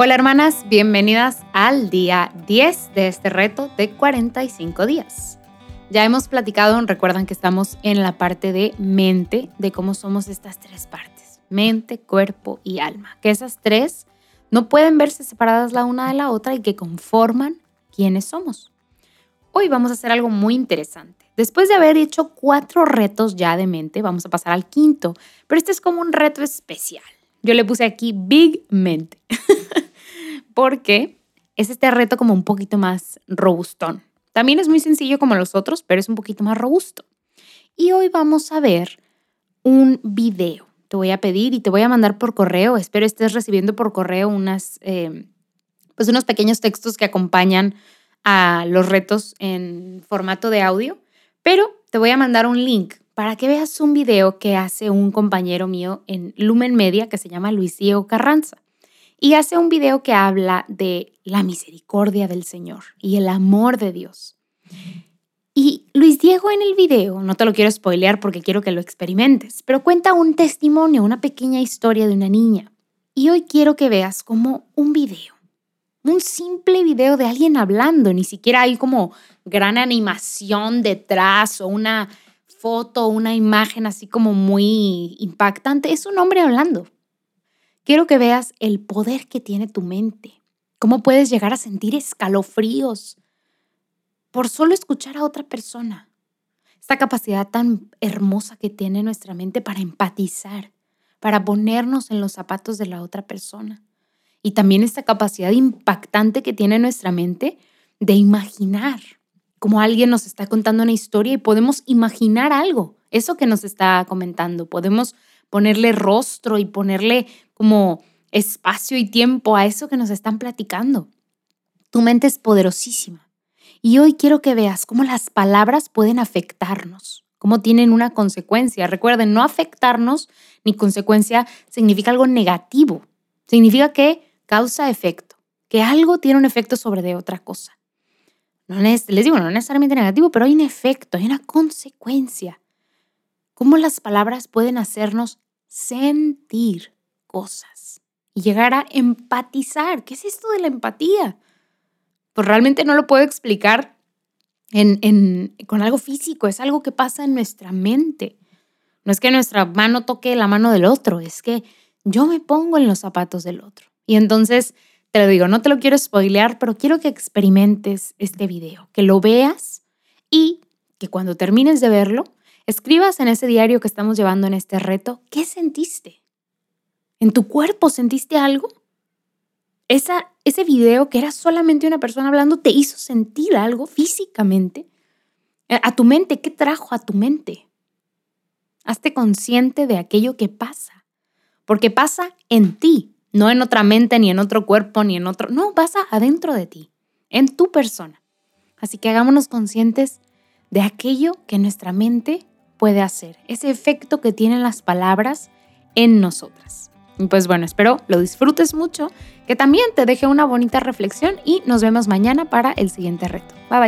Hola hermanas, bienvenidas al día 10 de este reto de 45 días. Ya hemos platicado, recuerdan que estamos en la parte de mente, de cómo somos estas tres partes, mente, cuerpo y alma, que esas tres no pueden verse separadas la una de la otra y que conforman quiénes somos. Hoy vamos a hacer algo muy interesante. Después de haber hecho cuatro retos ya de mente, vamos a pasar al quinto, pero este es como un reto especial. Yo le puse aquí Big Mente. porque es este reto como un poquito más robustón. También es muy sencillo como los otros, pero es un poquito más robusto. Y hoy vamos a ver un video. Te voy a pedir y te voy a mandar por correo. Espero estés recibiendo por correo unas, eh, pues unos pequeños textos que acompañan a los retos en formato de audio. Pero te voy a mandar un link para que veas un video que hace un compañero mío en Lumen Media que se llama Luis Diego Carranza y hace un video que habla de la misericordia del Señor y el amor de Dios. Y Luis Diego en el video, no te lo quiero spoilear porque quiero que lo experimentes, pero cuenta un testimonio, una pequeña historia de una niña. Y hoy quiero que veas como un video, un simple video de alguien hablando, ni siquiera hay como gran animación detrás o una foto, una imagen así como muy impactante, es un hombre hablando. Quiero que veas el poder que tiene tu mente, cómo puedes llegar a sentir escalofríos por solo escuchar a otra persona. Esta capacidad tan hermosa que tiene nuestra mente para empatizar, para ponernos en los zapatos de la otra persona. Y también esta capacidad impactante que tiene nuestra mente de imaginar, como alguien nos está contando una historia y podemos imaginar algo, eso que nos está comentando. Podemos ponerle rostro y ponerle como espacio y tiempo a eso que nos están platicando. Tu mente es poderosísima. Y hoy quiero que veas cómo las palabras pueden afectarnos, cómo tienen una consecuencia. Recuerden, no afectarnos ni consecuencia significa algo negativo. Significa que causa efecto, que algo tiene un efecto sobre de otra cosa. No les digo, no necesariamente negativo, pero hay un efecto, hay una consecuencia cómo las palabras pueden hacernos sentir cosas y llegar a empatizar. ¿Qué es esto de la empatía? Pues realmente no lo puedo explicar con algo físico, es algo que pasa en nuestra mente. No es que nuestra mano toque la mano del otro, es que yo me pongo en los zapatos del otro. Y entonces, te lo digo, no te lo quiero spoilear, pero quiero que experimentes este video, que lo veas y que cuando termines de verlo, Escribas en ese diario que estamos llevando en este reto, ¿qué sentiste? ¿En tu cuerpo sentiste algo? Ese video que era solamente una persona hablando te hizo sentir algo físicamente. A tu mente, ¿qué trajo a tu mente? Hazte consciente de aquello que pasa, porque pasa en ti, no en otra mente, ni en otro cuerpo, ni en otro, no, pasa adentro de ti, en tu persona. Así que hagámonos conscientes de aquello que nuestra mente puede hacer, ese efecto que tienen las palabras en nosotras. Pues bueno, espero lo disfrutes mucho, que también te deje una bonita reflexión y nos vemos mañana para el siguiente reto. Bye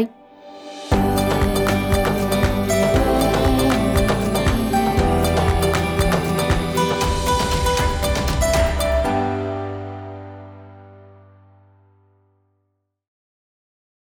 bye.